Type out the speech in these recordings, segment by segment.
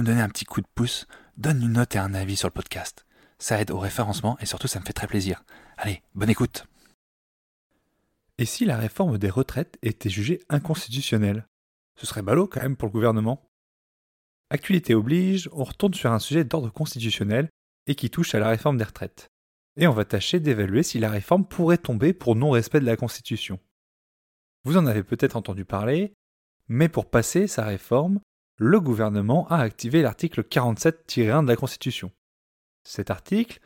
Me donner un petit coup de pouce, donne une note et un avis sur le podcast. Ça aide au référencement et surtout ça me fait très plaisir. Allez, bonne écoute. Et si la réforme des retraites était jugée inconstitutionnelle? Ce serait ballot quand même pour le gouvernement. Actualité oblige, on retourne sur un sujet d'ordre constitutionnel et qui touche à la réforme des retraites. Et on va tâcher d'évaluer si la réforme pourrait tomber pour non-respect de la Constitution. Vous en avez peut-être entendu parler, mais pour passer sa réforme, le gouvernement a activé l'article 47-1 de la Constitution. Cet article,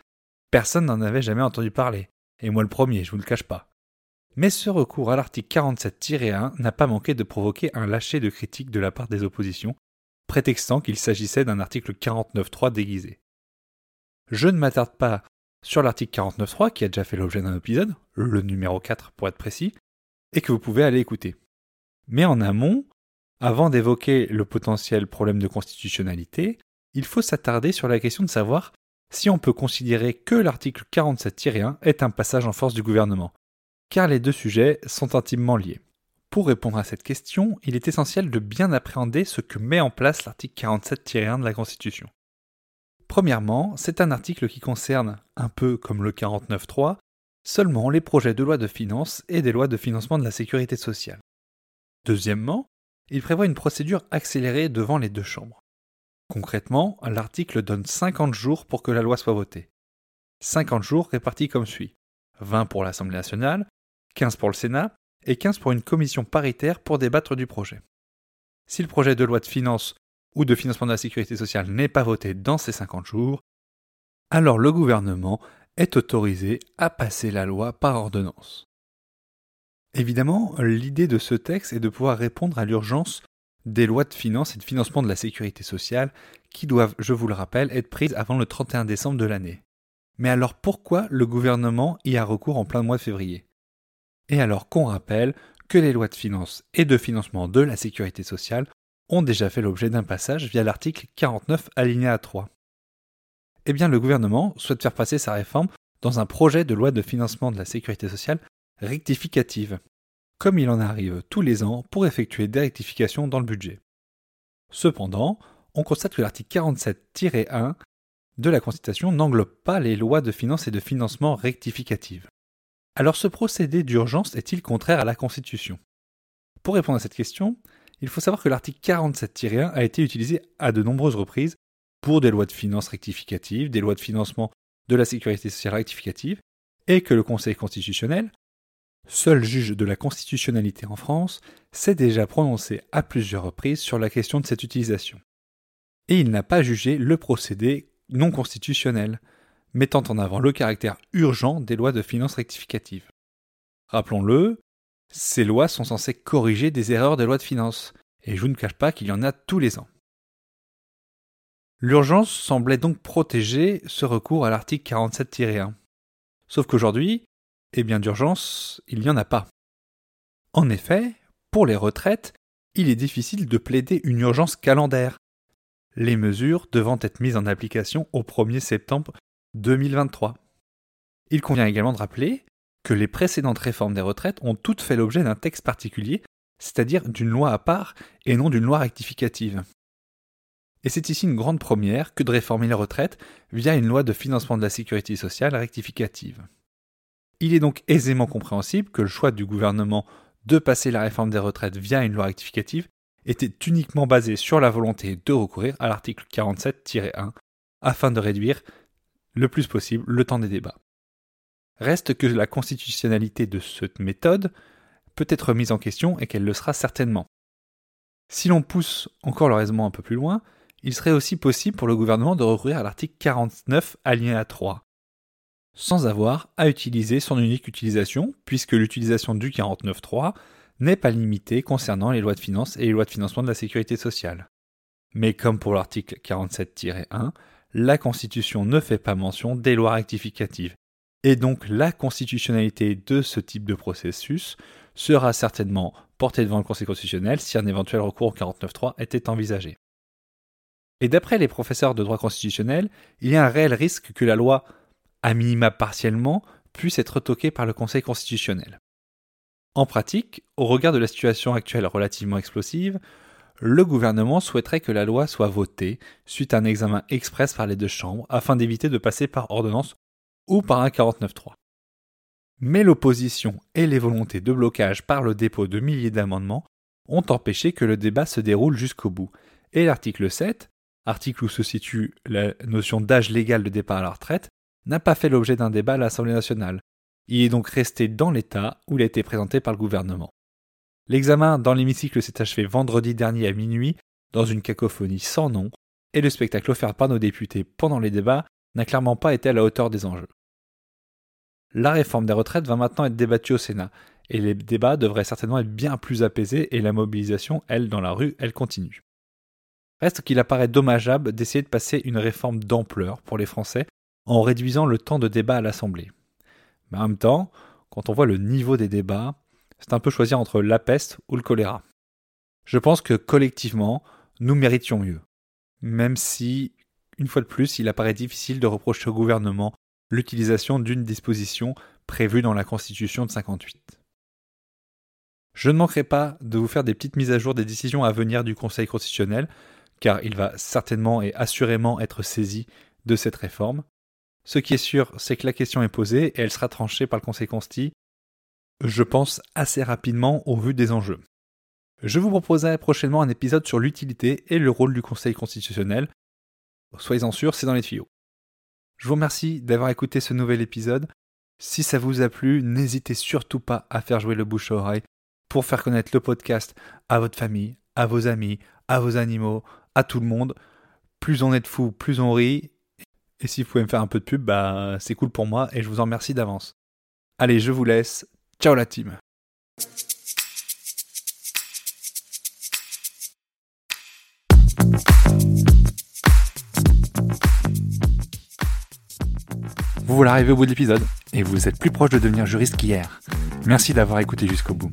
personne n'en avait jamais entendu parler, et moi le premier, je vous le cache pas. Mais ce recours à l'article 47-1 n'a pas manqué de provoquer un lâcher de critiques de la part des oppositions, prétextant qu'il s'agissait d'un article 49.3 déguisé. Je ne m'attarde pas sur l'article 49.3 qui a déjà fait l'objet d'un épisode, le numéro 4 pour être précis, et que vous pouvez aller écouter. Mais en amont, avant d'évoquer le potentiel problème de constitutionnalité, il faut s'attarder sur la question de savoir si on peut considérer que l'article 47-1 est un passage en force du gouvernement, car les deux sujets sont intimement liés. Pour répondre à cette question, il est essentiel de bien appréhender ce que met en place l'article 47-1 de la Constitution. Premièrement, c'est un article qui concerne, un peu comme le 49.3, seulement les projets de loi de finances et des lois de financement de la sécurité sociale. Deuxièmement, il prévoit une procédure accélérée devant les deux chambres. Concrètement, l'article donne 50 jours pour que la loi soit votée. 50 jours répartis comme suit 20 pour l'Assemblée nationale, 15 pour le Sénat et 15 pour une commission paritaire pour débattre du projet. Si le projet de loi de finances ou de financement de la sécurité sociale n'est pas voté dans ces 50 jours, alors le gouvernement est autorisé à passer la loi par ordonnance. Évidemment, l'idée de ce texte est de pouvoir répondre à l'urgence des lois de finances et de financement de la sécurité sociale qui doivent, je vous le rappelle, être prises avant le 31 décembre de l'année. Mais alors pourquoi le gouvernement y a recours en plein mois de février? Et alors qu'on rappelle que les lois de finances et de financement de la sécurité sociale ont déjà fait l'objet d'un passage via l'article 49 alinéa 3. Eh bien, le gouvernement souhaite faire passer sa réforme dans un projet de loi de financement de la sécurité sociale rectificative, comme il en arrive tous les ans pour effectuer des rectifications dans le budget. Cependant, on constate que l'article 47-1 de la Constitution n'englobe pas les lois de finances et de financement rectificatives. Alors ce procédé d'urgence est-il contraire à la Constitution? Pour répondre à cette question, il faut savoir que l'article 47-1 a été utilisé à de nombreuses reprises pour des lois de finances rectificatives, des lois de financement de la sécurité sociale rectificative, et que le Conseil constitutionnel, seul juge de la constitutionnalité en France, s'est déjà prononcé à plusieurs reprises sur la question de cette utilisation. Et il n'a pas jugé le procédé non constitutionnel, mettant en avant le caractère urgent des lois de finances rectificatives. Rappelons-le, ces lois sont censées corriger des erreurs des lois de finances, et je ne cache pas qu'il y en a tous les ans. L'urgence semblait donc protéger ce recours à l'article 47-1. Sauf qu'aujourd'hui, eh bien d'urgence, il n'y en a pas. En effet, pour les retraites, il est difficile de plaider une urgence calendaire, les mesures devant être mises en application au 1er septembre 2023. Il convient également de rappeler que les précédentes réformes des retraites ont toutes fait l'objet d'un texte particulier, c'est-à-dire d'une loi à part et non d'une loi rectificative. Et c'est ici une grande première que de réformer les retraites via une loi de financement de la sécurité sociale rectificative. Il est donc aisément compréhensible que le choix du gouvernement de passer la réforme des retraites via une loi rectificative était uniquement basé sur la volonté de recourir à l'article 47-1 afin de réduire le plus possible le temps des débats. Reste que la constitutionnalité de cette méthode peut être mise en question et qu'elle le sera certainement. Si l'on pousse encore le raisonnement un peu plus loin, il serait aussi possible pour le gouvernement de recourir à l'article 49 alinéa 3, sans avoir à utiliser son unique utilisation, puisque l'utilisation du 49.3 n'est pas limitée concernant les lois de finances et les lois de financement de la sécurité sociale. Mais comme pour l'article 47-1, la Constitution ne fait pas mention des lois rectificatives. Et donc la constitutionnalité de ce type de processus sera certainement portée devant le Conseil constitutionnel si un éventuel recours au 49.3 était envisagé. Et d'après les professeurs de droit constitutionnel, il y a un réel risque que la loi, à minima partiellement, puisse être toquée par le Conseil constitutionnel. En pratique, au regard de la situation actuelle relativement explosive, le gouvernement souhaiterait que la loi soit votée suite à un examen express par les deux chambres afin d'éviter de passer par ordonnance ou par un 49.3. Mais l'opposition et les volontés de blocage par le dépôt de milliers d'amendements ont empêché que le débat se déroule jusqu'au bout. Et l'article 7, article où se situe la notion d'âge légal de départ à la retraite, n'a pas fait l'objet d'un débat à l'Assemblée nationale. Il est donc resté dans l'état où il a été présenté par le gouvernement. L'examen dans l'hémicycle s'est achevé vendredi dernier à minuit, dans une cacophonie sans nom, et le spectacle offert par nos députés pendant les débats n'a clairement pas été à la hauteur des enjeux. La réforme des retraites va maintenant être débattue au Sénat, et les débats devraient certainement être bien plus apaisés, et la mobilisation, elle, dans la rue, elle continue. Reste qu'il apparaît dommageable d'essayer de passer une réforme d'ampleur pour les Français en réduisant le temps de débat à l'Assemblée. Mais en même temps, quand on voit le niveau des débats, c'est un peu choisir entre la peste ou le choléra. Je pense que collectivement, nous méritions mieux. Même si, une fois de plus, il apparaît difficile de reprocher au gouvernement l'utilisation d'une disposition prévue dans la Constitution de 58. Je ne manquerai pas de vous faire des petites mises à jour des décisions à venir du Conseil constitutionnel, car il va certainement et assurément être saisi de cette réforme. Ce qui est sûr, c'est que la question est posée et elle sera tranchée par le Conseil consti, je pense assez rapidement au vu des enjeux. Je vous proposerai prochainement un épisode sur l'utilité et le rôle du Conseil constitutionnel. Soyez-en sûrs, c'est dans les tuyaux. Je vous remercie d'avoir écouté ce nouvel épisode. Si ça vous a plu, n'hésitez surtout pas à faire jouer le bouche à oreille pour faire connaître le podcast à votre famille, à vos amis, à vos animaux, à tout le monde. Plus on est de fous, plus on rit. Et si vous pouvez me faire un peu de pub, bah c'est cool pour moi et je vous en remercie d'avance. Allez, je vous laisse. Ciao la team. Vous voilà arrivé au bout de l'épisode et vous êtes plus proche de devenir juriste qu'hier. Merci d'avoir écouté jusqu'au bout.